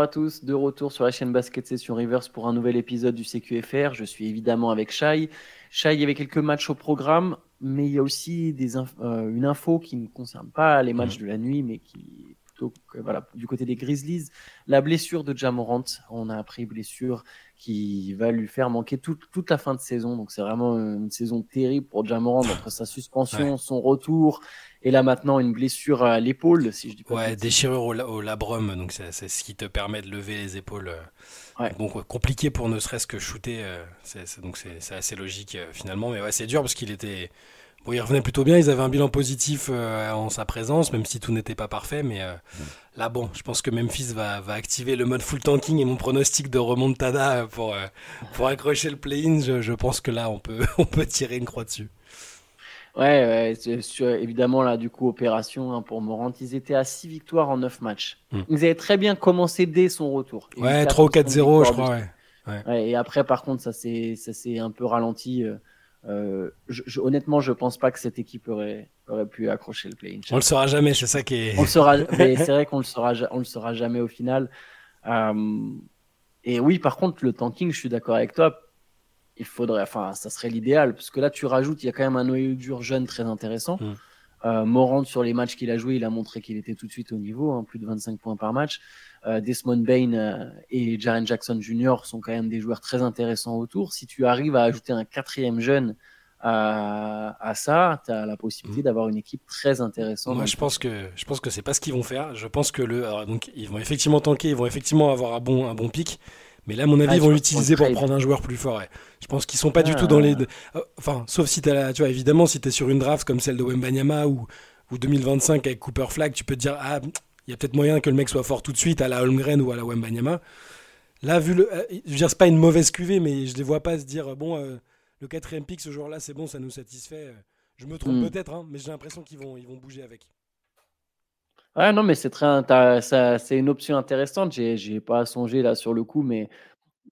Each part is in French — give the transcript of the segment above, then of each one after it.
À tous, de retour sur la chaîne Basket Session Reverse pour un nouvel épisode du CQFR. Je suis évidemment avec Shai. Shai, il y avait quelques matchs au programme, mais il y a aussi des euh, une info qui ne concerne pas les matchs de la nuit, mais qui voilà, du côté des Grizzlies. La blessure de Jamorant, on a appris blessure qui va lui faire manquer toute la fin de saison. Donc c'est vraiment une saison terrible pour Jamorant entre sa suspension, son retour et là maintenant une blessure à l'épaule, si je dis pas. Ouais, déchirure au, labrum, donc c'est ce qui te permet de lever les épaules. Euh. Ouais. Bon, compliqué pour ne serait-ce que shooter, euh, donc c'est assez logique euh, finalement. Mais ouais, c'est dur parce qu'il était. Bon, il revenait plutôt bien, ils avaient un bilan positif en sa présence, même si tout n'était pas parfait. Mais là, bon, je pense que Memphis va, va, activer le mode full tanking et mon pronostic de remontada pour, pour accrocher le play-in, je, je, pense que là, on peut, on peut tirer une croix dessus. Ouais, ouais évidemment, là, du coup, opération hein, pour Morant. Ils étaient à 6 victoires en 9 matchs. Hmm. Ils avaient très bien commencé dès son retour. ouais, 3 ou 4-0, je crois. Ouais. Ouais. et après, par contre, ça s'est un peu ralenti. Euh, euh je, honnêtement, je pense pas que cette équipe aurait, aurait pu accrocher le play-in. On le saura jamais, c'est ça qui est. On le saura, mais c'est vrai qu'on le saura, on le saura jamais au final. Euh, et oui, par contre, le tanking, je suis d'accord avec toi il faudrait, enfin, ça serait l'idéal, parce que là, tu rajoutes, il y a quand même un noyau dur jeune très intéressant. Mm. Euh, Morand, sur les matchs qu'il a joué, il a montré qu'il était tout de suite au niveau, hein, plus de 25 points par match. Euh, Desmond Bain euh, et Jaren Jackson Jr. sont quand même des joueurs très intéressants autour. Si tu arrives à ajouter un quatrième jeune à, à ça, tu as la possibilité mm. d'avoir une équipe très intéressante. Moi, je pense que je pense que c'est pas ce qu'ils vont faire. Je pense que le, donc ils vont effectivement tanker, ils vont effectivement avoir un bon un bon pic. Mais là, à mon avis, ah, ils vont l'utiliser pour prendre un joueur plus fort. Je pense qu'ils sont pas du tout dans les. Euh, enfin, sauf si tu tu vois, évidemment, si tu es sur une draft comme celle de Wembanyama ou, ou 2025 avec Cooper Flag, tu peux te dire, ah, il y a peut-être moyen que le mec soit fort tout de suite à la Holmgren ou à la Wembanyama. Là, vu le. Euh, je veux dire, c'est pas une mauvaise cuvée, mais je les vois pas se dire, bon, euh, le quatrième pick ce jour-là, c'est bon, ça nous satisfait. Je me trompe hmm. peut-être, hein, mais j'ai l'impression qu'ils vont, ils vont bouger avec. Ouais, non, mais c'est très, c'est une option intéressante. J'ai, j'ai pas songé là sur le coup, mais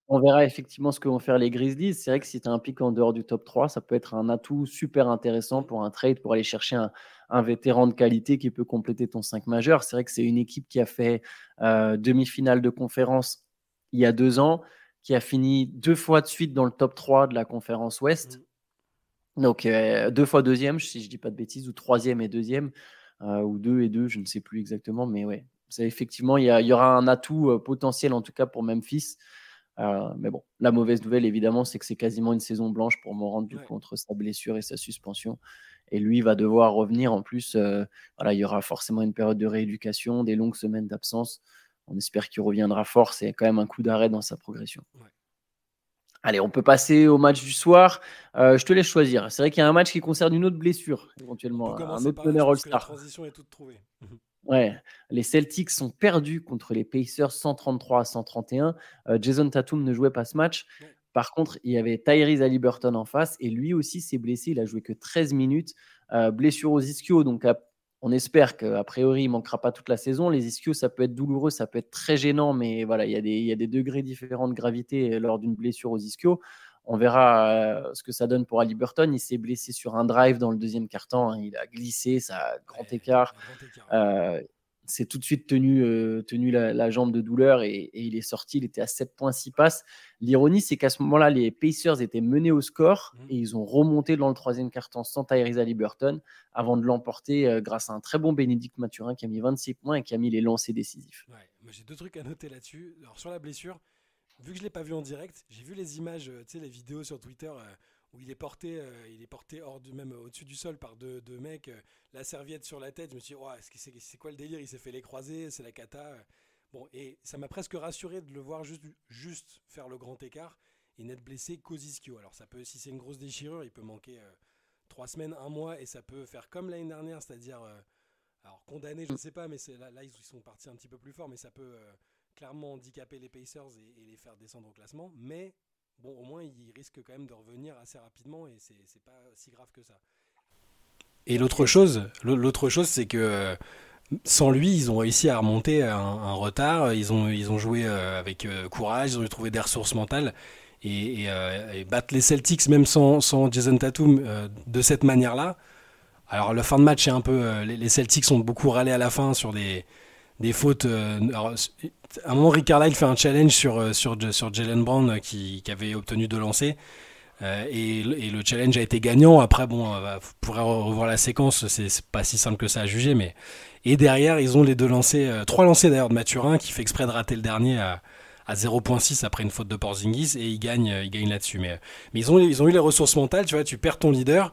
on verra effectivement ce que vont faire les Grizzlies. C'est vrai que si tu as un pic en dehors du top 3, ça peut être un atout super intéressant pour un trade, pour aller chercher un, vétéran de qualité qui peut compléter ton 5 majeur. C'est vrai que c'est une équipe qui a fait euh, demi-finale de conférence il y a deux ans, qui a fini deux fois de suite dans le top 3 de la conférence Ouest. Mmh. Donc euh, deux fois deuxième, si je ne dis pas de bêtises, ou troisième et deuxième. Euh, ou deux et deux, je ne sais plus exactement, mais ouais, c'est effectivement, il y, aura un atout potentiel en tout cas pour Memphis. Euh, mais bon, la mauvaise nouvelle évidemment, c'est que c'est quasiment une saison blanche pour Morant du coup entre sa blessure et sa suspension. Et lui va devoir revenir en plus. voilà, il y aura forcément une période de rééducation, des longues semaines d'absence. On espère qu'il reviendra fort. C'est quand même un coup d'arrêt dans sa progression. Allez, on peut passer au match du soir. Euh, je te laisse choisir. C'est vrai qu'il y a un match qui concerne une autre blessure, éventuellement. Un autre meneur All-Star. La transition est toute trouvée. Ouais, les Celtics sont perdus contre les Pacers 133 à 131. Euh, Jason Tatum ne jouait pas ce match. Par contre, il y avait Tyrese Haliburton en face et lui aussi s'est blessé. Il a joué que 13 minutes. Euh, blessure aux ischio, donc on espère qu'a priori, il manquera pas toute la saison. Les ischios, ça peut être douloureux, ça peut être très gênant, mais voilà, il y a des, il y a des degrés différents de gravité lors d'une blessure aux ischios. On verra euh, ce que ça donne pour Ali Burton. Il s'est blessé sur un drive dans le deuxième quart-temps. Hein. Il a glissé, ça a grand écart. Euh, c'est tout de suite tenu, euh, tenu la, jambe de douleur et, il est sorti. Il était à 7.6 passes. L'ironie, c'est qu'à ce moment-là, les Pacers étaient menés au score mmh. et ils ont remonté dans le troisième quart-temps sans Tyrese Haliburton avant de l'emporter euh, grâce à un très bon Bénédicte Mathurin qui a mis 26 points et qui a mis les lancers décisifs. J'ai deux trucs à noter là-dessus. Alors, sur la blessure, vu que je l'ai pas vu en direct, j'ai vu les images, euh, tu sais, les vidéos sur Twitter où il est porté, euh, il est porté hors du même au-dessus du sol par deux, mecs, euh, la serviette sur la tête. Je me suis dit, oh, c'est quoi le délire? Il s'est fait les croiser, c'est la cata. Bon, et ça m'a presque rassuré de le voir juste, juste faire le grand écart et n'être blessé qu'aux ischio. Alors ça peut, si c'est une grosse déchirure, il peut manquer euh, trois semaines, un mois, et ça peut faire comme l'année dernière, c'est-à-dire, alors condamné, je ne sais pas, mais là, ils sont partis un petit peu plus fort, mais ça peut clairement handicaper les Pacers et, et les faire descendre au classement. Mais bon, au moins, il risque quand même de revenir assez rapidement et c'est pas si grave que ça. Et l'autre chose, l'autre chose, c'est que euh, sans lui, ils ont réussi à remonter un, retard. Ils ont, ils ont joué euh, avec euh, courage, ils ont trouvé des ressources mentales et, battre les Celtics, même sans, sans Jason Tatum, de cette manière-là. Alors, le fin de match est un peu. les Celtics ont beaucoup râlé à la fin sur des des fautes. alors, à un moment, Rick Carlisle fait un challenge sur, sur, sur Jalen Brown qui, qui, avait obtenu de lancer. Et, et, le challenge a été gagnant. Après, bon, vous pourrez revoir la séquence. C'est pas si simple que ça à juger, mais et derrière, ils ont les deux lancers, trois lancers d'ailleurs de Mathurin qui fait exprès de rater le dernier à, à 0.6 après une faute de Porzingis et ils gagnent, ils gagnent là-dessus. Mais, mais ils, ont, ils ont eu les ressources mentales, tu vois, tu perds ton leader,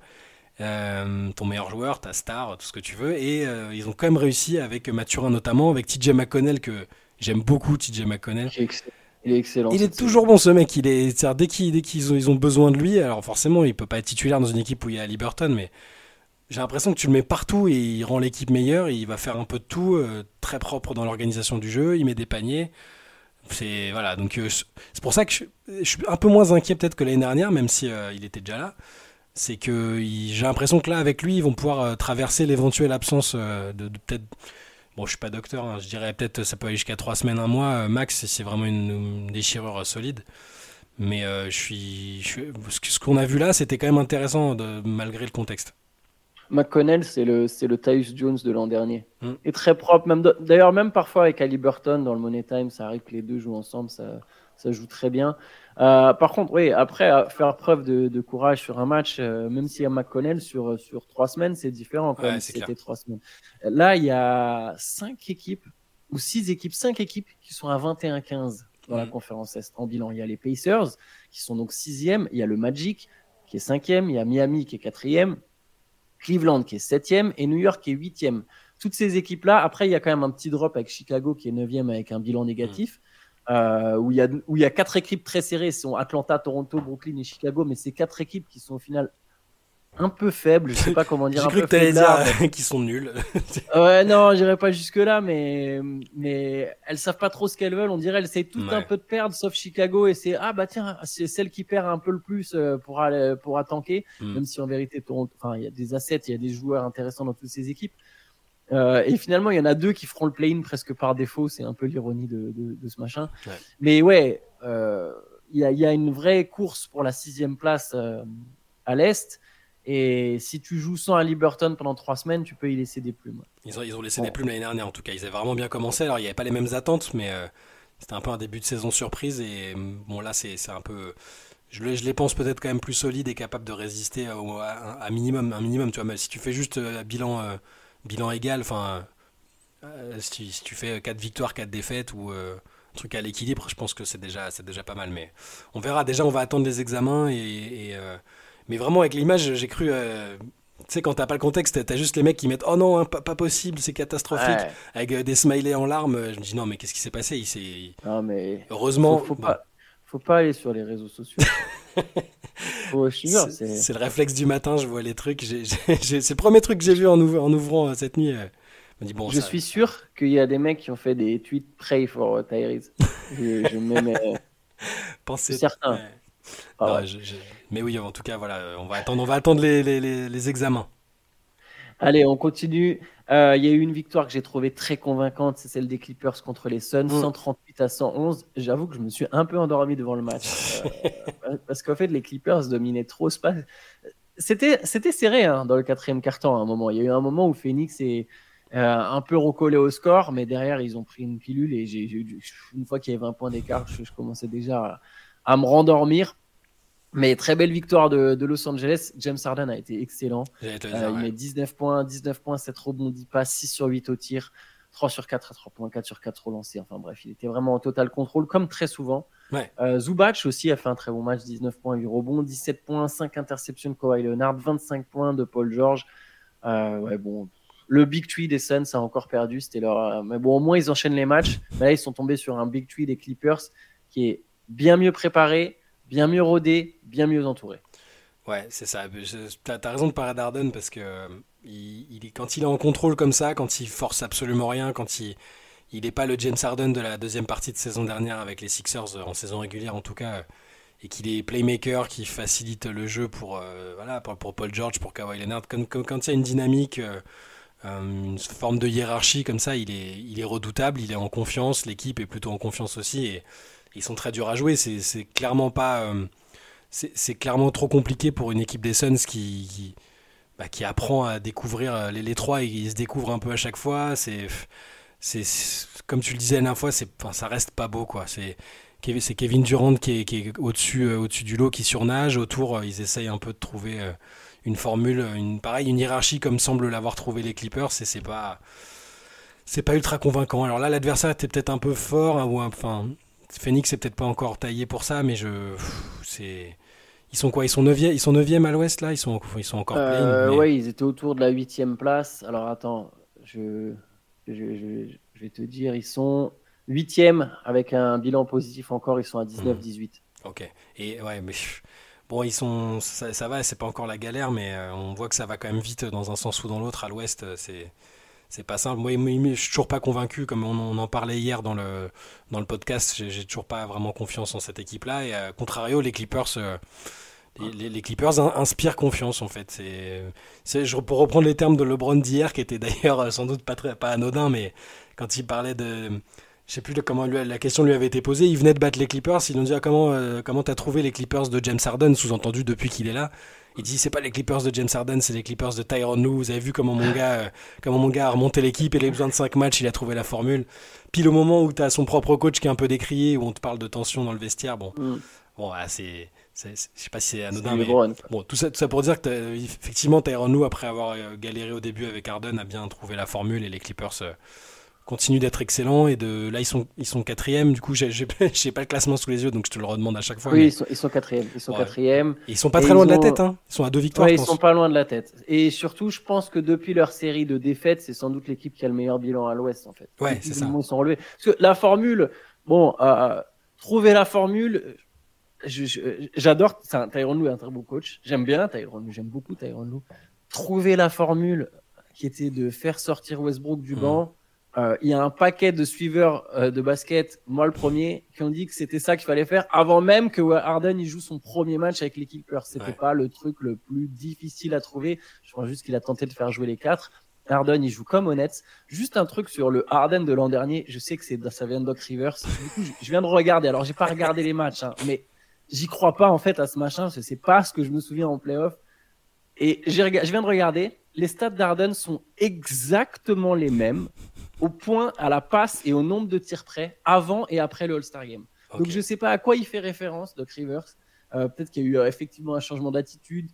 euh, ton meilleur joueur, ta star, tout ce que tu veux, et euh, ils ont quand même réussi avec Mathurin notamment, avec TJ McConnell que j'aime beaucoup, TJ McConnell. Il est excellent. Il est toujours bon ce mec. Il est, dès qu'ils ont, ils ont besoin de lui, alors forcément il peut pas être titulaire dans une équipe où il y a Liberton, mais j'ai l'impression que tu le mets partout et il rend l'équipe meilleure. il va faire un peu de tout, euh, très propre dans l'organisation du jeu. Il met des paniers. C'est voilà, donc euh, c'est pour ça que je, suis un peu moins inquiet peut-être que l'année dernière, même si euh, il était déjà là. C'est que j'ai l'impression que là, avec lui, ils vont pouvoir euh, traverser l'éventuelle absence de, peut-être. Bon, je suis pas docteur, hein, je dirais peut-être ça peut aller jusqu'à trois semaines, un mois max. C'est vraiment une, déchirure solide. Mais je suis, ce qu'on a vu là, c'était quand même intéressant de, malgré le contexte. McConnell, c'est le, c'est le Tyus Jones de l'an dernier. Mm. Et très propre. Même d'ailleurs, même parfois avec Ali Burton dans le Money Time, ça arrive que les deux jouent ensemble, ça, ça joue très bien. Euh, par contre, oui, après, faire preuve de, courage sur un match, euh, même s'il y a McConnell sur, sur trois semaines, c'est différent quand même c'était trois semaines. Là, il y a cinq équipes, ou six équipes, cinq équipes qui sont à 21-15 dans la mm. conférence Est en bilan. Il y a les Pacers, qui sont donc sixième, il y a le Magic, qui est cinquième, il y a Miami, qui est quatrième, Cleveland qui est septième et New York qui est huitième. Toutes ces équipes-là, après, il y a quand même un petit drop avec Chicago qui est neuvième avec un bilan négatif. Mm. Euh, où, il y a, où il y a quatre équipes très serrées, ce sont Atlanta, Toronto, Brooklyn et Chicago, mais c'est quatre équipes qui sont au final un peu faibles, je sais pas comment dire. J'ai cru que tu allais dire qu'ils sont nuls. ouais, non, j'irai pas jusque-là, mais, mais elles savent pas trop ce qu'elles veulent. On dirait elles essayent tout un peu de perdre, sauf Chicago, et c'est ah bah tiens, c'est celle qui perd un peu le plus euh, pour, aller, pour attanquer, mm. même si en vérité, enfin, il y a des assets, il y a des joueurs intéressants dans toutes ces équipes. Euh, et finalement, il y en a deux qui feront le play-in presque par défaut. C'est un peu l'ironie de, de, ce machin. Mais ouais, euh, il y, a, y, a, une vraie course pour la sixième place à l'Est. Et si tu joues sans Ali Burton pendant trois semaines, tu peux y laisser des plumes. Ils ont, ils ont laissé des plumes l'année dernière, en tout cas. Ils avaient vraiment bien commencé. Alors, il n'y avait pas les mêmes attentes, mais euh, c'était un peu un début de saison surprise. Et mm, bon, là, c'est un peu. Je, les pense peut-être quand même plus solides et capables de résister à, un minimum. Un minimum tu vois, si tu fais juste euh, bilan, euh, bilan égal, enfin, si, tu fais 4 victoires, 4 défaites ou un truc à l'équilibre, je pense que c'est déjà, déjà pas mal. Mais on verra. Déjà, on va attendre les examens et. et mais vraiment, avec l'image, j'ai cru. Euh, tu sais, quand t'as pas le contexte, t'as juste les mecs qui mettent Oh non, hein, pas, possible, c'est catastrophique. Avec euh, des smileys en larmes. Je me dis Non, mais qu'est-ce qui s'est passé? Il Non, mais. Heureusement. Faut, pas, faut pas aller sur les réseaux sociaux. c'est le réflexe du matin, je vois les trucs. C'est le premier truc que j'ai vu en, en, ouvrant euh, cette nuit. Bon, je suis sûr qu'il y a des mecs qui ont fait des tweets Pray for Tyrese. je, je mets. Pensez. Certain. Ah mais oui, en tout cas, voilà, on va attendre, on va attendre les, les, les, examens. Allez, on continue. Euh, il y a eu une victoire que j'ai trouvée très convaincante, c'est celle des Clippers contre les Suns, 138 mm. à 111. J'avoue que je me suis un peu endormi devant le match. Euh, parce qu'en fait, les Clippers dominaient trop. C'était, c'était serré hein, dans le quatrième quart-temps à un moment. Il y a eu un moment où Phoenix est euh, un peu recollé au score, mais derrière, ils ont pris une pilule et j'ai, une fois qu'il y avait 20 points d'écart, je, je commençais déjà à, à me rendormir. Mais très belle victoire de, Los Angeles. James Harden a été excellent. Euh, il met 19 points, 19 points, 7 rebondis pas, 6 sur 8 au tir, 3 sur 4 à 3 points, 4 sur 4 relancés. Enfin bref, il était vraiment en total contrôle, comme très souvent. Euh, Zubac aussi a fait un très bon match, 19 points, 8 rebonds, 17 points, 5 interceptions de Kawhi Leonard, 25 points de Paul George. Euh, ouais, bon, le Big Tree des Suns a encore perdu. C'était leur... Mais bon, au moins ils enchaînent les matchs. là, ils sont tombés sur un Big Tree des Clippers qui est bien mieux préparé, bien mieux rodé, bien mieux entouré. Ouais, c'est ça. Tu as, raison de parler d'Arden parce que euh, quand il est en contrôle comme ça, quand il force absolument rien, quand il il n'est pas le James Harden de la deuxième partie de saison dernière avec les Sixers, euh, en saison régulière en tout cas, et qu'il est playmaker, qui facilite le jeu pour, euh, voilà, pour, Paul George, pour Kawhi Leonard. Quand, quand, il y a une dynamique, une forme de hiérarchie comme ça, il est, il est redoutable, il est en confiance, l'équipe est plutôt en confiance aussi. Et, ils sont très durs à jouer. C'est clairement pas. Euh, c'est clairement trop compliqué pour une équipe des Suns qui, bah, apprend à découvrir euh, les, trois et ils se découvrent un peu à chaque fois. C'est comme tu le disais la dernière fois, ça reste pas beau quoi. C'est Kevin Durant qui est, euh, au-dessus du lot, qui surnage. Autour, ils essayent un peu de trouver une formule, une, pareil, une hiérarchie comme semble l'avoir trouvé les Clippers. Et c'est pas, c'est pas ultra convaincant. Alors là, l'adversaire était peut-être un peu fort, hein, ou enfin, Phoenix est peut-être pas encore taillé pour ça, mais je, c'est, ils sont quoi? Ils sont 9 Ils sont 9 à l'ouest là? Ils sont, ils sont encore euh, Ouais, ils étaient autour de la 8 place. Alors attends, je, je, je, vais te dire, ils sont Huitième avec un bilan positif encore, ils sont à 19-18. Mmh. Ok. Et ouais, mais bon, ils sont, ça, va, c'est pas encore la galère, mais euh, on voit que ça va quand même vite dans un sens ou dans l'autre. À l'Ouest, euh, c'est c'est pas simple. Moi, je suis toujours pas convaincu, comme on, en parlait hier dans le dans le podcast. J'ai toujours pas vraiment confiance en cette équipe-là. Et à contrario, les Clippers. Euh, les, Clippers inspirent confiance en fait. C'est, pour reprendre les termes de LeBron d'hier, qui était d'ailleurs sans doute pas très pas anodin, mais quand il parlait de je sais plus comment la question lui avait été posée. Il venait de battre les Clippers. Ils ont dit ah, comment euh, comment t'as trouvé les Clippers de James Harden, sous-entendu depuis qu'il est là? Il dit c'est pas les Clippers de James Harden, c'est les Clippers de Tyron Lue. Vous avez vu comment mon gars euh, comment mon gars a remonté l'équipe et il a besoin de 5 matchs, il a trouvé la formule. Pile au moment où tu as son propre coach qui est un peu décrié, où on te parle de tension dans le vestiaire. Bon, mm. bon ah, c'est je sais pas si c'est anodin, mais bon, tout ça, tout ça pour dire que effectivement Tyron Lue, après avoir euh, galéré au début avec Harden, a bien trouvé la formule et les Clippers continue d'être excellent et de là ils sont ils sont quatrième. Du coup j'ai j'ai pas le classement sous les yeux donc je te le redemande à chaque fois oui ils sont ils sont quatrième ils sont quatrième. Ils sont pas très loin de la tête hein. ils sont à deux victoires ils sont pas loin de la tête. Et surtout je pense que depuis leur série de défaites c'est sans doute l'équipe qui a le meilleur bilan à l'Ouest en fait. Ouais c'est ça. ils sont relevés parce que la formule bon euh, trouver la formule j'adore Tyron Lou est un très bon coach. J'aime bien Tyron Lou j'aime beaucoup Tyron Lou trouver la formule qui était de faire sortir Westbrook du mmh. Euh, il y a un paquet de suiveurs euh, de basket, moi le premier, qui ont dit que c'était ça qu'il fallait faire avant même que Harden il joue son premier match avec l'équipe C'était pas le truc le plus difficile à trouver. Je crois juste qu'il a tenté de faire jouer les quatre. Harden, il joue comme honnête. Juste un truc sur le Harden de l'an dernier. Je sais que c'est ça vient de Doc Rivers. Du coup, je viens de regarder. Alors, j'ai pas regardé les matchs, hein, mais j'y crois pas en fait à ce machin. C'est pas ce que je me souviens en playoff. Et je viens de regarder. Les stats d'Harden sont exactement les mêmes au point, à la passe et au nombre de tirs près avant et après le All-Star Game. Donc je ne sais pas à quoi il fait référence, Doc Rivers. Euh, peut-être qu'il y a eu euh, effectivement un changement d'attitude,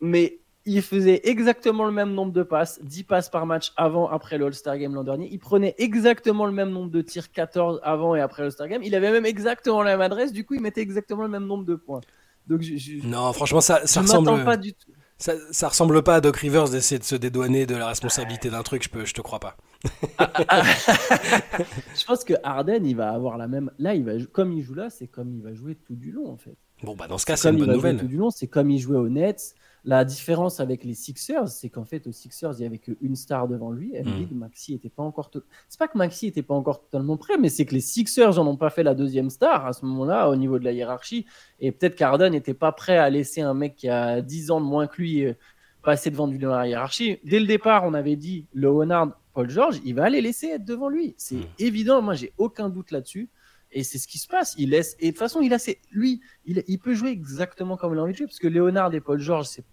mais il faisait exactement le même nombre de passes, 10 passes par match avant, après le All-Star Game l'an dernier. Il prenait exactement le même nombre de tirs, 14 avant et après le All-Star Game. Il avait même exactement la même adresse, du coup il mettait exactement le même nombre de points. Donc non, franchement ça, ça ressemble pas du tout. Ça, ça ressemble pas à Doc Rivers d'essayer de se dédouaner de la responsabilité d'un truc, je, peux, je te crois pas. je pense que Harden, il va avoir la même. Là, il va comme il joue là, c'est comme il va jouer tout du long en fait. Bon, bah dans ce cas, c'est une bonne nouvelle. Tout du long, c'est comme il jouait aux Nets. La différence avec les Sixers, c'est qu'en fait, aux Sixers, il y avait qu'une star devant lui. Mm. Maxi était pas encore. C'est pas que Maxi était pas encore totalement prêt, mais c'est que les Sixers n'en ont pas fait la deuxième star à ce moment-là, au niveau de la hiérarchie. Et peut-être qu'Arden n'était pas prêt à laisser un mec qui a 10 ans de moins que lui euh, passer devant lui dans la hiérarchie. Dès le départ, on avait dit Leonard, Paul George, il va les laisser être devant lui. C'est mm. évident. Moi, j'ai aucun doute là-dessus. Et c'est ce qui se passe. Il laisse. Et de toute façon, il a lui, il, peut jouer exactement comme il a envie de jouer, parce que Léonard et Paul George, c'est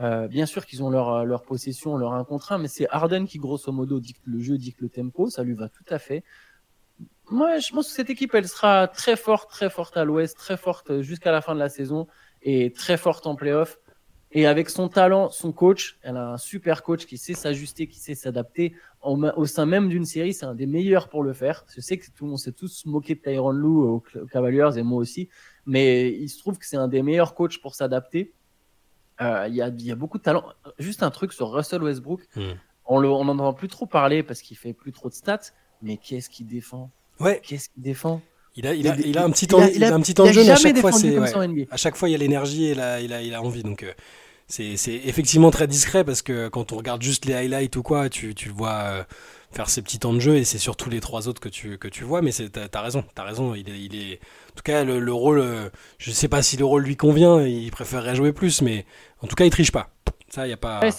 euh, bien sûr qu'ils ont leur, leur possession, leur 1 contre 1, mais c'est Harden qui, grosso modo, dicte le jeu, dicte le tempo. Ça lui va tout à fait. Moi, je pense que cette équipe, elle sera très forte, très forte à l'ouest, très forte jusqu'à la fin de la saison et très forte en playoff. Et avec son talent, son coach, elle a un super coach qui sait s'ajuster, qui sait s'adapter. Au sein même d'une série, c'est un des meilleurs pour le faire. Je sais que tout le monde s'est tous moqué de Tyron Lue aux Cavaliers et moi aussi, mais il se trouve que c'est un des meilleurs coachs pour s'adapter. Euh, il y, a, y, a, beaucoup de talent. Juste un truc sur Russell Westbrook. Hmm. On n'en entend plus trop parler parce qu'il fait plus trop de stats, mais qu'est-ce qu'il défend? Ouais. Qu'est-ce qu'il défend? Il a, il, a, il a, un petit temps, il a, un petit temps de jeu, à chaque fois, à chaque fois, il y a l'énergie et la, il, a, il a envie. Donc, euh, c'est, effectivement très discret parce que quand on regarde juste les highlights ou quoi, tu, tu le vois euh, faire ses petits temps de jeu et c'est surtout les trois autres que tu, que tu vois. Mais c'est, t'as, as raison, t'as raison. Il est, il est, en tout cas, le, rôle, euh, je sais pas si le rôle lui convient, il préférerait jouer plus, mais en tout cas, il triche pas. Ça, il y a pas. Ouais,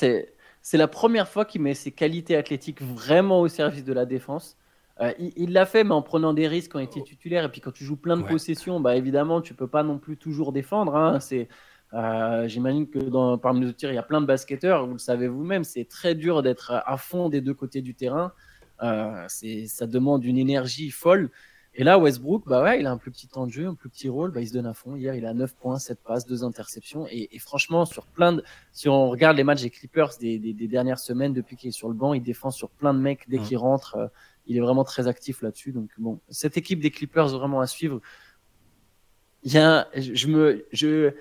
c'est la première fois qu'il met ses qualités athlétiques vraiment au service de la défense. Euh, il l'a fait, mais en prenant des risques quand il était titulaire. Et puis quand tu joues plein de possessions, bah évidemment, tu peux pas non plus toujours défendre. Hein. C'est, euh, j'imagine que dans, parmi nos tirs, il y a plein de basketteurs. Vous le savez vous-même, c'est très dur d'être à fond des deux côtés du terrain. ça demande une énergie folle. Et là, Westbrook, bah ouais, il a un plus petit temps de jeu, un plus petit rôle, bah, il se donne à fond. Hier, il a 9 points, 7 passes, 2 interceptions. Et, franchement, sur plein de, si on regarde les matchs des Clippers des, dernières semaines, depuis qu'il est sur le banc, il défend sur plein de mecs dès qu'il rentre. Euh, il est vraiment très actif là-dessus. Donc bon, cette équipe des Clippers vraiment à suivre. Il y a, je me, je,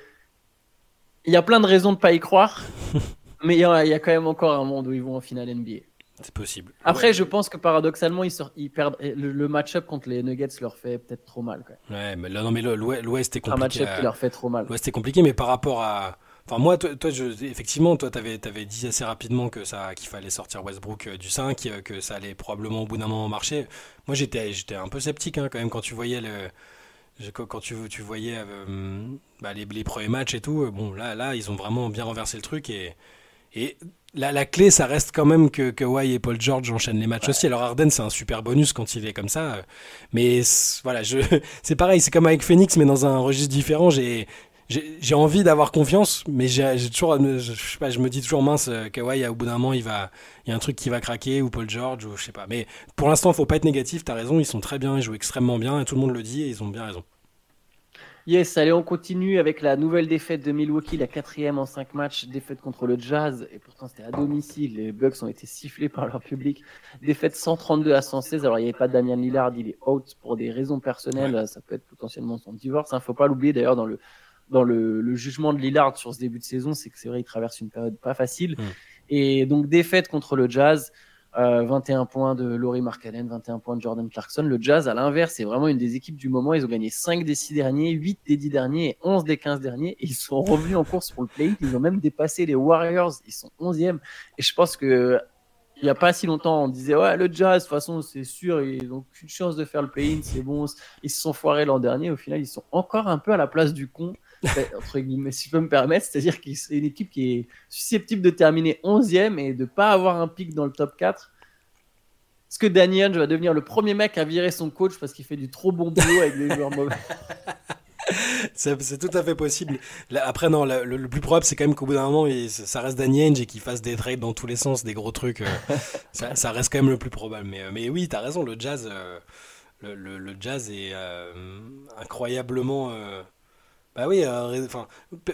il y a plein de raisons de pas y croire, mais il y, a, il y a quand même encore un monde où ils vont en finale NBA. C'est possible. Après, je pense que paradoxalement, ils, ils perdent. Le, match-up contre les Nuggets leur fait peut-être trop mal. Ouais, mais non, mais l'Ouest est compliqué. Un match-up qui leur fait trop mal. L'Ouest est compliqué, mais par rapport à. Enfin, moi, toi, je, effectivement, toi, tu avais, dit assez rapidement que ça, qu'il fallait sortir Westbrook euh, du 5, euh, que ça allait probablement au bout d'un moment marcher. Moi, j'étais, j'étais un peu sceptique hein, quand même quand tu voyais le, quand tu, tu voyais euh, bah, les, les, premiers matchs et tout. Bon, là, là, ils ont vraiment bien renversé le truc et, et la, la, clé, ça reste quand même que Kawhi et Paul George enchaînent les matchs aussi. Alors Arden, c'est un super bonus quand il est comme ça. Mais voilà, je, c'est pareil, c'est comme avec Phoenix, mais dans un registre différent. J'ai, j'ai, envie d'avoir confiance, mais j'ai, toujours, je, sais pas, je me dis toujours mince, euh, Kawhi, au bout d'un moment, il va, il y a un truc qui va craquer, ou Paul George, ou je sais pas. Mais pour l'instant, faut pas être négatif. T'as raison, ils sont très bien, ils jouent extrêmement bien, et tout le monde le dit, et ils ont bien raison. Yes, allez, on continue avec la nouvelle défaite de Milwaukee, la quatrième en cinq matchs, défaite contre le Jazz, et pourtant c'était à domicile, les Bucks ont été sifflés par leur public, défaite 132 à 116, alors il n'y avait pas Damien Lillard, il est out pour des raisons personnelles, ça peut être potentiellement son divorce, il hein. ne faut pas l'oublier d'ailleurs dans le dans le, jugement de Lillard sur ce début de saison, c'est que c'est vrai, il traverse une période pas facile, mm. et donc défaite contre le Jazz, 21 euh, points de Laurie Markkanen, 21 points de Jordan Clarkson. Le Jazz, à l'inverse, c'est vraiment une des équipes du moment. Ils ont gagné 5 des 6 derniers, 8 des 10 derniers et 11 des 15 derniers. Et ils sont revenus en course pour le play. Ils ont même dépassé les Warriors. Ils sont 11e. Et je pense que il n'y a pas si longtemps, on disait ouais le Jazz, de toute façon c'est sûr, ils n'ont aucune chance de faire le play-in, c'est bon. Ils se sont foirés l'an dernier. Au final, ils sont encore un peu à la place du con entre guillemets, si je peux me permettre. C'est-à-dire que c'est une équipe qui est susceptible de terminer 11e et de ne pas avoir un pic dans le top 4. Est-ce que Daniel va devenir le premier mec à virer son coach parce qu'il fait du trop bon boulot avec des joueurs mauvais? C'est tout à fait possible. après, non, le, plus probable, c'est quand même qu'au bout d'un moment, ça reste Daniel et qu'il fasse des trades dans tous les sens, des gros trucs. Euh, ça, reste quand même le plus probable. Mais, euh, mais oui, tu as raison, le jazz, euh, le, jazz est incroyablement bah oui, euh,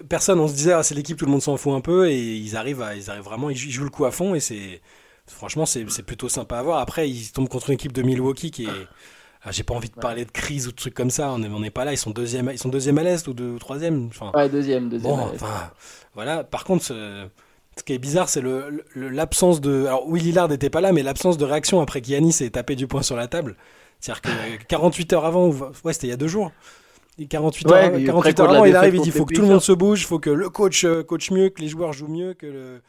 personne, on se disait, ah, c'est l'équipe, tout le monde s'en fout un peu, et ils arrivent, à, ils arrivent vraiment, ils jouent le coup à fond, et c'est, franchement, c'est plutôt sympa à voir. Après, ils tombent contre une équipe de Milwaukee qui est, ah, j'ai pas envie de parler de crise ou de trucs comme ça, on n'est pas là, ils sont deuxième, ils sont deuxième à l'est ou, ou troisième. Enfin, ouais, deuxième, deuxième. Bon, enfin, voilà. Par contre, ce, qui est bizarre, c'est l'absence de, alors oui, Lillard n'était pas là, mais l'absence de réaction après qu'Yanis ait tapé du poing sur la table. C'est-à-dire que 48 heures avant, ouais, c'était il y a deux jours. 48 heures, 48 heures avant, il arrive, il dit il faut que tout le monde se bouge, il faut que le coach euh, coach mieux, que les joueurs jouent mieux, que le,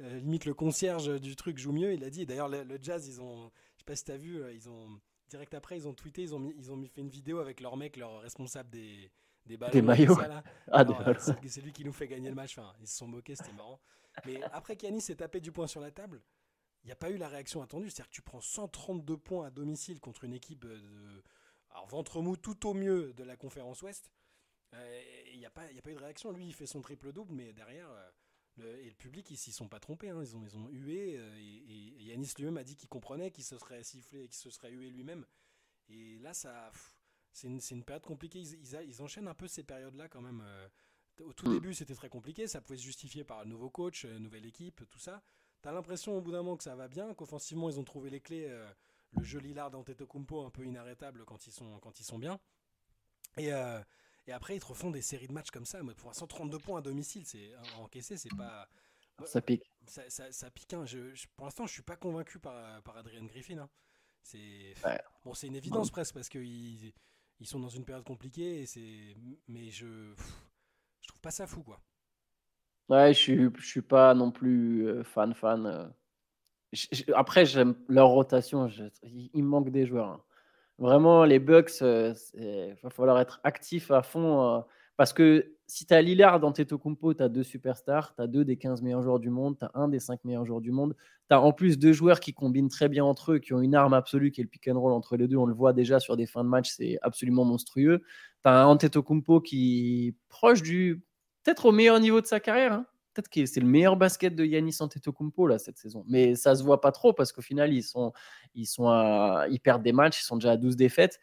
euh, limite le concierge du truc joue mieux. Il a dit. D'ailleurs, le, Jazz, ils ont, je sais pas si t'as vu, euh, ils ont direct après, ils ont tweeté, ils ont mis, ils ont fait une vidéo avec leur mec, leur responsable des des, ballons, des maillots. Ah, c'est lui qui nous fait gagner le match. Enfin, ils se sont moqués, c'était marrant. Mais après qu'Yanis s'est tapé du poing sur la table, il n'y a pas eu la réaction attendue. C'est-à-dire que tu prends 132 points à domicile contre une équipe de alors, ventre mou tout au mieux de la conférence Ouest. Euh, il n'y a, pas, a pas eu de réaction. Lui, il fait son triple-double, mais derrière, euh, le, et le public, ils s'y sont pas trompés. Hein. Ils, ont, ils ont hué. Euh, et, Yanis lui-même a dit qu'il comprenait, qu'il se serait sifflé, qu'il se serait hué lui-même. Et là, ça, c'est une, une, période compliquée. Ils, ils, enchaînent un peu ces périodes-là quand même. Au tout mm. début, c'était très compliqué. Ça pouvait se justifier par un nouveau coach, nouvelle équipe, tout ça. T'as l'impression au bout d'un moment que ça va bien, qu'offensivement, ils ont trouvé les clés le jeu Lillard d'Antetokounmpo un peu inarrêtable quand ils sont, quand ils sont bien. Et, euh, et après, ils te refont des séries de matchs comme ça. Pour 132 points à domicile, c'est encaissé, c'est pas. Ça pique. Ça, ça, pique. Hein. Je, pour l'instant, je suis pas convaincu par, par Adrian Griffin. Hein. C'est bon, c'est une évidence presque parce qu'ils ils sont dans une période compliquée. Et c'est, mais je, je trouve pas ça fou, quoi. Ouais, je suis, je suis pas non plus euh, fan fan. Euh, après, j'aime leur rotation. il manque des joueurs. Hein. Vraiment, les Bucks, euh, il va falloir être actif à fond. Euh, parce que si tu as Lillard dans Tetokumpo, tu as deux superstars, tu as deux des 15 meilleurs joueurs du monde, tu as un des 5 meilleurs joueurs du monde. Tu as en plus deux joueurs qui combinent très bien entre eux, qui ont une arme absolue qui est le pick and roll entre les deux. On le voit déjà sur des fins de match, c'est absolument monstrueux. Tu as un Antetokounmpo qui est proche du. peut-être au meilleur niveau de sa carrière. Hein peut-être que c'est le meilleur basket de Yanis Antetokounmpo là cette saison. Mais ça se voit pas trop parce qu'au final, ils sont, ils sont, ils perdent des matchs, ils sont déjà à 12 défaites.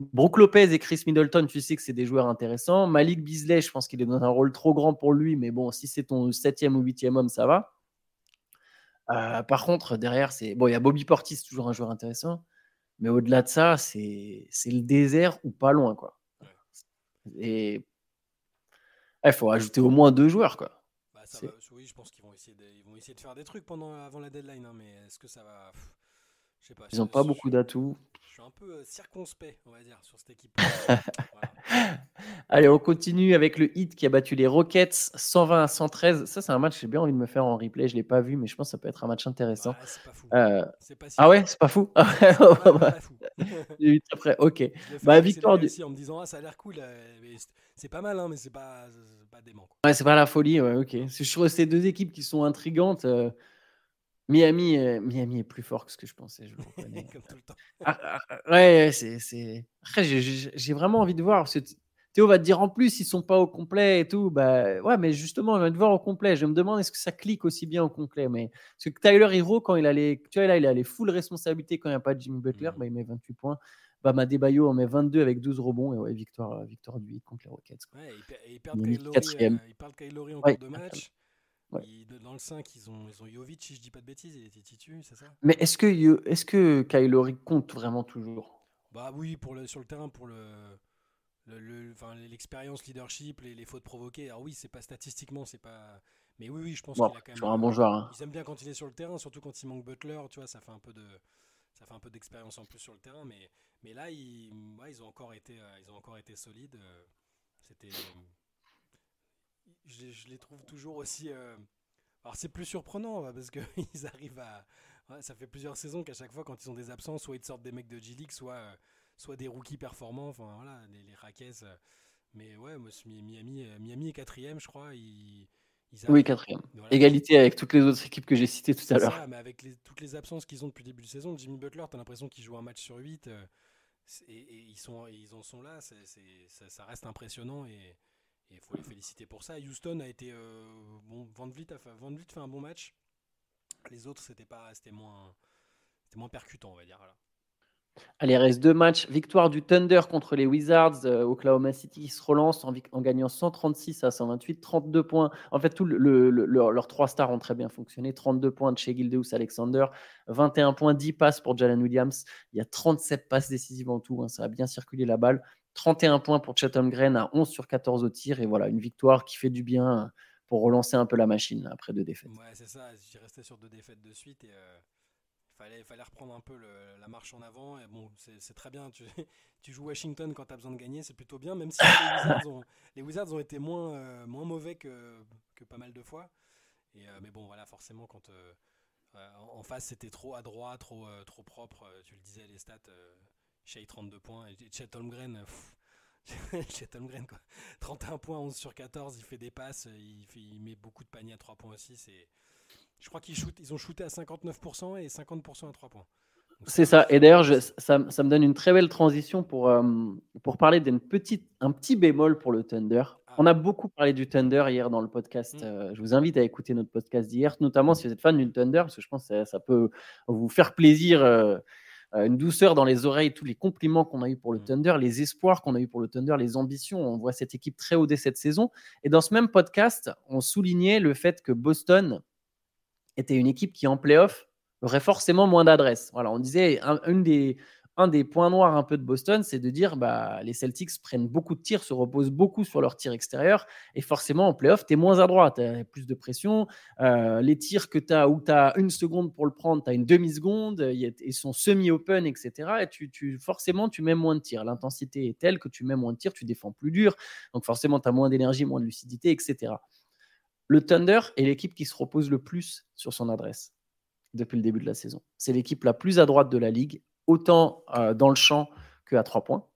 Brook Lopez et Chris Middleton, tu sais que c'est des joueurs intéressants. Malik Beasley, je pense qu'il est dans un rôle trop grand pour lui, mais bon, si c'est ton septième ou huitième homme, ça va. Euh, par contre, derrière, c'est bon, il y a Bobby Portis, toujours un joueur intéressant, mais au-delà de ça, c'est le désert ou pas loin, quoi. Et il faut ajouter au moins deux joueurs, quoi. Oui, je pense qu'ils vont essayer de, vont essayer de faire des trucs pendant avant la deadline, hein, mais est-ce que ça va ils n'ont pas beaucoup d'atouts. Je suis un peu euh, circonspect, on va dire, sur cette équipe. Allez, on continue avec le hit qui a battu les Rockets 120 à 113. Ça, c'est un match que j'ai bien envie de me faire en replay. Je ne l'ai pas vu, mais je pense que ça peut être un match intéressant. Euh, ah ouais, c'est pas fou? J'ai très près. Ok. Bah, victoire du. En me disant, ah, ça a l'air cool. Euh, c'est pas mal, hein, mais c'est pas, pas dément. Ouais, c'est pas la folie. Ouais, ok. Je trouve ces deux équipes qui sont intrigantes. Miami, euh, Miami est plus fort que ce que je pensais, je le reconnais. Comme tout le temps. Ah, ah, ah, ouais, c'est. Après, j'ai vraiment envie de voir. Théo va te dire en plus, ils sont pas au complet et tout. Bah ouais, mais justement, je vais te voir au complet. Je me demande est-ce que ça clique aussi bien au complet. Mais parce que Tyler Hero, quand il allait, tu vois, là, il a les full responsabilités quand il n'y a pas de Jimmy Butler, mmh. bah, il met 28 points. Bah, Bayo en met 22 avec 12 rebonds et ouais, victoire, victoire du 8 contre les Rockets. Ouais, il, perd Kyle Lowry, en cours de match dans le 5, ils ont, ils ont Jovic, si je dis pas de bêtises, il était titu, c'est ça? Mais est-ce que, est-ce que Kylori compte vraiment toujours? Bah oui, pour le, sur le terrain, pour le, l'expérience leadership, les, les, fautes provoquées. Alors oui, c'est pas statistiquement, c'est pas. Mais oui, oui, je pense qu'il a quand même. un bon joueur. Hein. Ils aiment bien quand il est sur le terrain, surtout quand il manque Butler. Tu vois, ça fait un peu de, ça fait un peu d'expérience en plus sur le terrain. Mais, mais là, ils, ils ont encore été, euh, ils ont encore été solides. Euh, c'était, je, les trouve toujours aussi. Euh, alors c'est plus surprenant parce qu'ils arrivent à. ça fait plusieurs saisons qu'à chaque fois, quand ils ont des absences, soit ils sortent des mecs de G-League, soit, euh, soit des rookies performants. Enfin voilà, les, les euh. mais ouais, moi, Miami, Miami est quatrième, je crois. Ils, oui, quatrième. Égalité avec toutes les autres équipes que j'ai citées tout à l'heure. Mais avec toutes les absences qu'ils ont depuis le début de saison, Jimmy Butler, tu as l'impression qu'il joue un match sur 8. et, ils, sont, ils en sont là. ça, ça, reste impressionnant. Et, il faut les féliciter pour ça. Houston a été. Euh, bon, Van Vliet, a fait, fait un bon match. Les autres, c'était pas, c'était moins, c'était moins percutant, on va dire. Allez, reste deux matchs. Victoire du Thunder contre les Wizards. Euh, Oklahoma City se relance en, gagnant 136 à 128, 32 points. En fait, tout le, leurs trois stars ont très bien fonctionné. 32 points de chez Gildeus Alexander, 21 points, 10 passes pour Jalen Williams. Il y a 37 passes décisives en tout. Hein. ça a bien circulé la balle. 31 points pour Chatham Green à 11 sur 14 au tir. Et voilà, une victoire qui fait du bien pour relancer un peu la machine après deux défaites. Ouais, c'est ça. J'y restais sur deux défaites de suite et euh, fallait, reprendre un peu la marche en avant. C'est très bien. Tu, joues Washington quand tu as besoin de gagner, c'est plutôt bien, même si les Wizards ont, été moins, euh, mauvais que, pas mal de fois. Euh, mais bon, voilà, forcément, quand en face c'était trop adroit, trop, trop propre, tu le disais, les stats. Shea 32 points et Chet Holmgren, Chet Holmgren quoi. 31 points, 11 sur 14, il fait des passes, il, fait, il met beaucoup de paniers à 3 points aussi. C'est... Je crois qu'ils shoot, ils ont shooté à 59% et 50% à 3 points. C'est ça. Et d'ailleurs, ça, ça, me donne une très belle transition pour, euh, pour parler d'un petit, un petit bémol pour le Thunder. Ah. On a beaucoup parlé du Thunder hier dans le podcast. Mm. Euh, je vous invite à écouter notre podcast d'hier, notamment si vous êtes fan du Thunder, parce que je pense que ça, peut vous faire plaisir. Euh, euh, une douceur dans les oreilles, tous les compliments qu'on a eu pour le mm. Thunder, les espoirs qu'on a eu pour le Thunder, les ambitions. On voit cette équipe très haut dès cette saison. Et dans ce même podcast, on soulignait le fait que Boston était une équipe qui en playoff aurait forcément moins d'adresse. Voilà, on disait une des, un des points noirs un peu de Boston, c'est de dire bah, les Celtics prennent beaucoup de tirs, se reposent beaucoup sur leurs tirs extérieurs, et forcément en playoff, tu es moins à droite, tu as plus de pression. Euh, les tirs que tu as où tu as une seconde pour le prendre, tu as une demi-seconde, ils sont semi-open, etc. Et tu, tu, forcément, tu mets moins de tirs. L'intensité est telle que tu mets moins de tirs, tu défends plus dur, donc forcément, tu as moins d'énergie, moins de lucidité, etc. Le Thunder est l'équipe qui se repose le plus sur son adresse depuis le début de la saison. C'est l'équipe la plus à droite de la ligue autant euh, dans le champ qu'à trois points.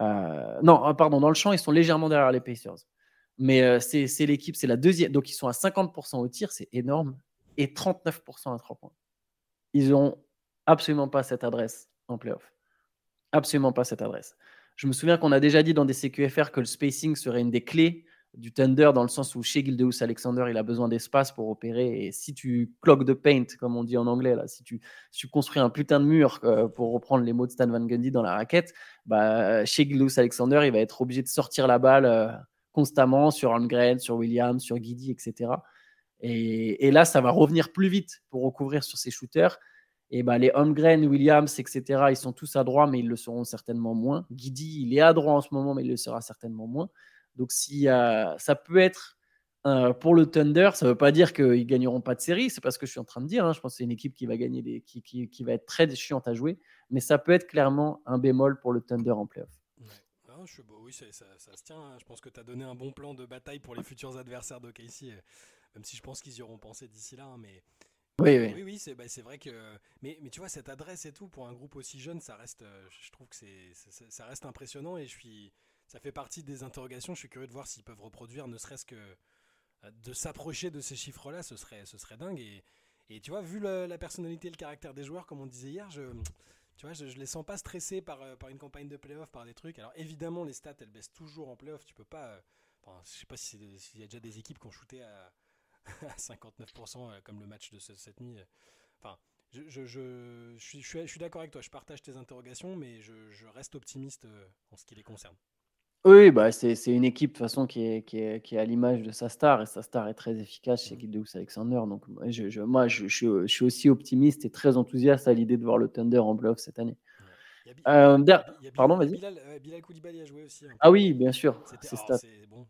Euh, non, euh, pardon, dans le champ, ils sont légèrement derrière les Pacers. Mais c'est l'équipe, c'est la deuxième. Donc, ils sont à 50% au tir, c'est énorme. Et 39% à trois points. Ils n'ont absolument pas cette adresse en playoff. Absolument pas cette adresse. Je me souviens qu'on a déjà dit dans des CQFR que le spacing serait une des clés du Thunder dans le sens où chez Gildeus Alexander, il a besoin d'espace pour opérer. Et si tu cloques de paint, comme on dit en anglais, là, si tu, tu construis un putain de mur, euh, pour reprendre les mots de Stan Van Gundy dans la raquette, bah, chez Gildeus Alexander, il va être obligé de sortir la balle euh, constamment sur Holmgren, sur Williams, sur Guidi, etc. Et, et, là, ça va revenir plus vite pour recouvrir sur ses shooters. Et bah, les Holmgren, Williams, etc., ils sont tous à droit, mais ils le seront certainement moins. Guidi, il est à droit en ce moment, mais il le sera certainement moins. Donc, si, euh, ça peut être euh, pour le Thunder, ça ne veut pas dire qu'ils gagneront pas de série, c'est pas ce que je suis en train de dire. Hein. Je pense que c'est une équipe qui va gagner des, qui, qui, qui, va être très chiante à jouer, mais ça peut être clairement un bémol pour le Thunder en playoff. Ouais. Je, oui, ça, ça, ça, se tient. Hein. Je pense que tu as donné un bon plan de bataille pour les futurs adversaires d'OKC, euh, même si je pense qu'ils y auront pensé d'ici là. Hein, mais oui, oui, oui, oui c'est bah, vrai que. Mais, mais tu vois, cette adresse et tout, pour un groupe aussi jeune, ça reste, je trouve que c'est ça reste impressionnant et je suis ça fait partie des interrogations. Je suis curieux de voir s'ils peuvent reproduire, ne serait-ce que euh, de s'approcher de ces chiffres-là, ce serait, ce serait dingue. Et, tu vois, vu la personnalité et le caractère des joueurs, comme on disait hier, je, tu vois, je, je les sens pas stressés par, euh, par une campagne de playoff, par des trucs. Alors évidemment, les stats, elles baissent toujours en playoff. Tu peux pas. Euh, enfin, je sais pas s'il y a déjà des équipes qui ont shooté à, à 59% comme le match de cette nuit. Enfin, je suis d'accord avec toi. Je partage tes interrogations, mais je, reste optimiste en ce qui les concerne. Oui, bah c'est une équipe de façon qui est, qui est, qui est à l'image de sa star et sa star est très efficace chez Guideus Alexander. Donc je, je moi je, je, suis aussi optimiste et très enthousiaste à l'idée de voir le Thunder en playoff cette année. Euh, pardon, vas-y. Bilal, euh, Bilal, Koulibaly a joué aussi. Hein. Ah oui, bien sûr. C'est bon,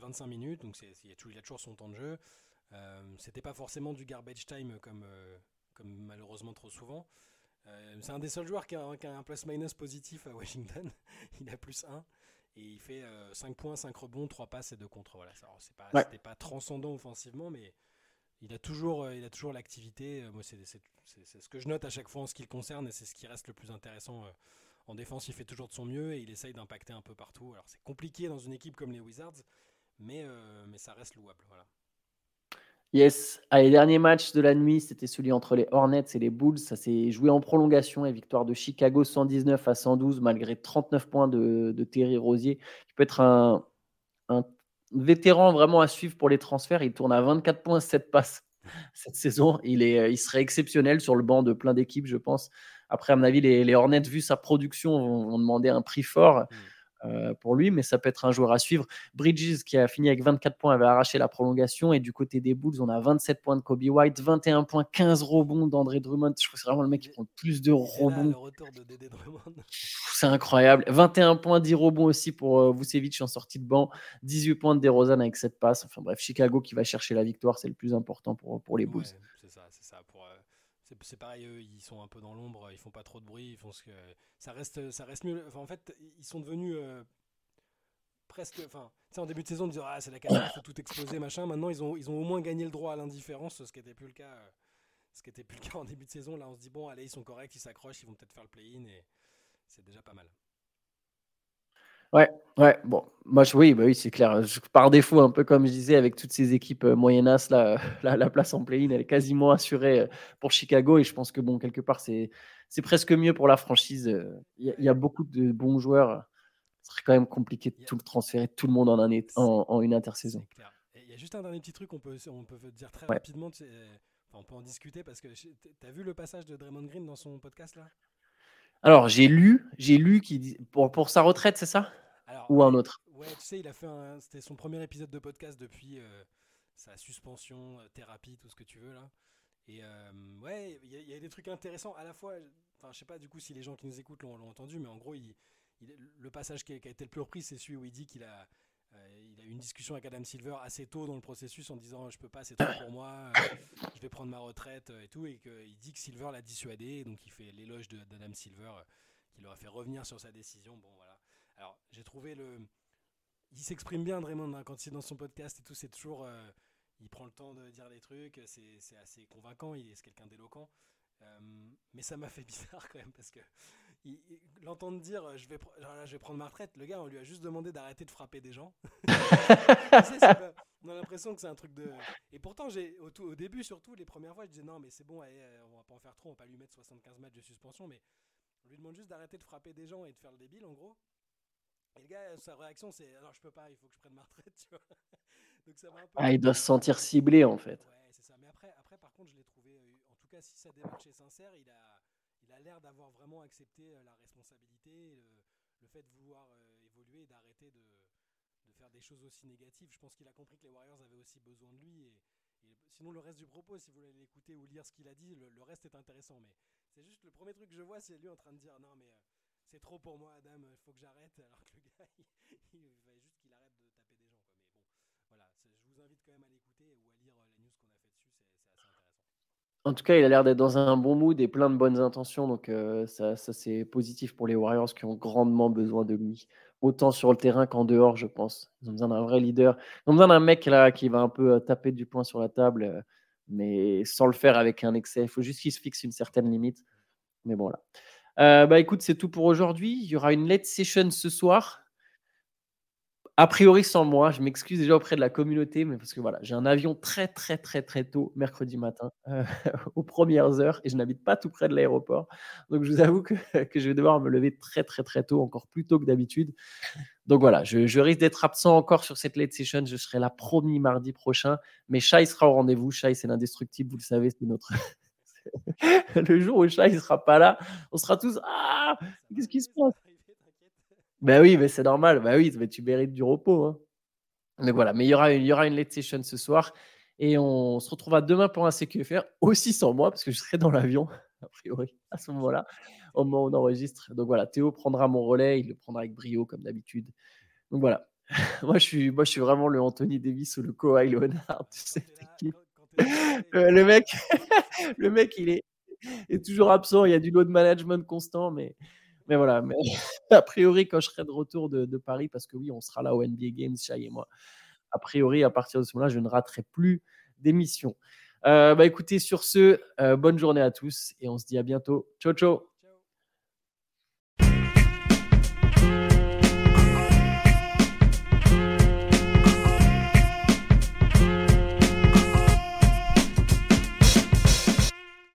25 minutes, donc il a, a, toujours son temps de jeu. Euh, C'était pas forcément du garbage time comme, euh, comme malheureusement trop souvent. Euh, c'est un des seuls joueurs qui a, qui a un plus-minus positif à Washington. il a plus 1. Et il fait 5 euh, points, 5 rebonds, 3 passes et 2 contre. Voilà, c'est pas, ouais. pas transcendant offensivement, mais il a toujours, euh, il a toujours l'activité. Euh, moi, c'est ce que je note à chaque fois en ce qui le concerne, et c'est ce qui reste le plus intéressant. En défense, il fait toujours de son mieux et il essaye d'impacter un peu partout. Alors, c'est compliqué dans une équipe comme les Wizards, mais, mais ça reste louable. Voilà. Yes. Allez, dernier match de la nuit, c'était celui entre les Hornets et les Bulls. Ça s'est joué en prolongation et victoire de Chicago 119 à 112 malgré 39 points de, Terry Rosier, qui peut être un, vétéran vraiment à suivre pour les transferts. Il tourne à 24 points, 7 passes cette saison. Il, est, il serait exceptionnel sur le banc de plein d'équipes, je pense. Après, à mon avis, les, Hornets, vu sa production, vont, vont demander un prix fort. Mmh. Euh, pour lui, mais ça peut être un joueur à suivre. Bridges, qui a fini avec 24 points, avait arraché la prolongation. Et du côté des Bulls, on a 27 points de Kobe White, 21 points, 15 rebonds d'André Drummond. Je crois que c'est vraiment le mec qui prend le plus de rebonds. C'est incroyable. 21 points, 10 rebonds aussi pour euh, Vucevic en sortie de banc. 18 points de DeRozan avec cette passe. Enfin bref, Chicago qui va chercher la victoire, c'est le plus important pour, pour les Bulls. Ouais, c'est ça, c'est ça. Pour, euh, c'est pareil, eux, ils sont un peu dans l'ombre, ils font pas trop de bruit, ils font ce que ça reste, ça reste mieux. Enfin, en fait, ils sont devenus euh, presque, enfin, en début de saison, ils disaient ah c'est la catastrophe, faut tout exploser, machin. Maintenant, ils ont, ils ont au moins gagné le droit à l'indifférence, ce qui n'était plus le cas, euh, ce qui était plus le cas en début de saison. Là, on se dit bon, allez, ils sont corrects, ils s'accrochent, ils vont peut-être faire le play-in et c'est déjà pas mal. Ouais, ouais, bon, moi, je, oui, bah oui, c'est clair. Je, par défaut, un peu comme je disais, avec toutes ces équipes euh, moyennas, là, la, la, place en play-in, elle est quasiment assurée euh, pour Chicago. Et je pense que, bon, quelque part, c'est, presque mieux pour la franchise. Euh, il y, y, a beaucoup de bons joueurs. Ce serait quand même compliqué de tout le transférer, tout le monde en, un, en, en une intersaison. Il y a juste un dernier petit truc, on peut, on peut dire très ouais. rapidement. Enfin, on peut en discuter parce que tu as vu le passage de Draymond Green dans son podcast là? Alors, j'ai lu, j'ai lu qui pour, pour sa retraite, c'est ça? Alors, Ou un autre? Ouais, tu sais, il a fait c'était son premier épisode de podcast depuis euh, sa suspension, euh, thérapie, tout ce que tu veux là. Et euh, ouais, il y, y, a des trucs intéressants à la fois. Enfin, je sais pas du coup si les gens qui nous écoutent l'ont entendu, mais en gros, il, il, le passage qui a, qui a, été le plus repris, c'est celui où il dit qu'il a il a eu une discussion avec Adam Silver assez tôt dans le processus en disant je peux pas, c'est trop pour moi, euh, je vais prendre ma retraite euh, et tout, et qu'il dit que Silver l'a dissuadé, donc il fait l'éloge d'Adam Silver qui leur a fait revenir sur sa décision. Bon voilà. Alors j'ai trouvé le, il s'exprime bien Draymond hein, quand il est dans son podcast et tout, c'est toujours, il prend le temps de dire des trucs, c'est assez convaincant, il est quelqu'un d'éloquent. mais ça m'a fait bizarre quand même parce que l'entendre dire je vais, je vais prendre ma retraite, le gars, on lui a juste demandé d'arrêter de frapper des gens. pas, on a l'impression que c'est un truc de. Et pourtant, j'ai au, au, début, surtout, les premières fois, je disais non, mais c'est bon, allez, euh, on va pas en faire trop, on va pas lui mettre 75 matchs de suspension, mais on lui demande juste d'arrêter de frapper des gens et de faire le débile, en gros. Et le gars, sa réaction, c'est alors je peux pas, il faut que je prenne ma retraite, tu vois. Donc ça un peu. Ah, il doit se sentir ciblé en fait. Ouais, c'est ça. Mais après, après, par contre, je l'ai trouvé, en tout cas, si sa démarche est sincère, il a, il a l'air d'avoir vraiment accepté la responsabilité, le, fait de vouloir évoluer et d'arrêter de, faire des choses aussi négatives. Je pense qu'il a compris que les Warriors avaient aussi besoin de lui. Et, sinon, le reste du propos, si vous voulez l'écouter ou lire ce qu'il a dit, le, reste est intéressant. Mais c'est juste le premier truc que je vois, c'est lui en train de dire non, mais c'est trop pour moi, Adam, il faut que j'arrête. Alors que le gars, il, il, fallait juste qu'il arrête de taper des gens. Mais bon, voilà, je vous invite quand même à l'écouter ou à lire euh, les news qu'on a fait dessus, c'est assez intéressant. En tout cas, il a l'air d'être dans un bon mood et plein de bonnes intentions, donc euh, ça, ça c'est positif pour les Warriors qui ont grandement besoin de lui, autant sur le terrain qu'en dehors, je pense. Ils ont besoin d'un vrai leader, ils ont besoin d'un mec là qui va un peu euh, taper du poing sur la table, mais sans le faire avec un excès. Il faut juste qu'il se fixe une certaine limite. Mais bon, là. Euh, bah écoute, c'est tout pour aujourd'hui. Il y aura une late session ce soir. A priori sans moi, je m'excuse déjà auprès de la communauté, mais parce que voilà, j'ai un avion très très très très tôt mercredi matin euh, aux premières heures et je n'habite pas tout près de l'aéroport. Donc je vous avoue que, je vais devoir me lever très très très tôt, encore plus tôt que d'habitude. Donc voilà, je, risque d'être absent encore sur cette late session. Je serai là promis mardi prochain, mais Shai sera au rendez-vous. Shai, c'est l'indestructible, vous le savez, c'est notre le jour où Chat il sera pas là, on sera tous ah qu'est-ce qui se passe? Ben oui, mais c'est normal. Ben oui, mais tu mérites du repos. Hein. Mais voilà, mais il y aura il y aura une late session ce soir et on se retrouvera demain pour un CQFR aussi sans moi parce que je serai dans l'avion a priori à ce moment-là au moment où on enregistre. Donc voilà, Théo prendra mon relais, il le prendra avec brio comme d'habitude. Donc voilà. moi je suis moi je suis vraiment le Anthony Davis ou le Kawhi Leonard de cette équipe. Euh, le mec, le mec, il est, est, toujours absent. Il y a du load management constant, mais, mais voilà. Mais a priori, quand je serai de retour de, Paris, parce que oui, on sera là au NBA Games, Chai et moi. A priori, à partir de ce moment-là, je ne raterai plus d'émission. Euh, bah écoutez, sur ce, euh, bonne journée à tous et on se dit à bientôt. Ciao, ciao.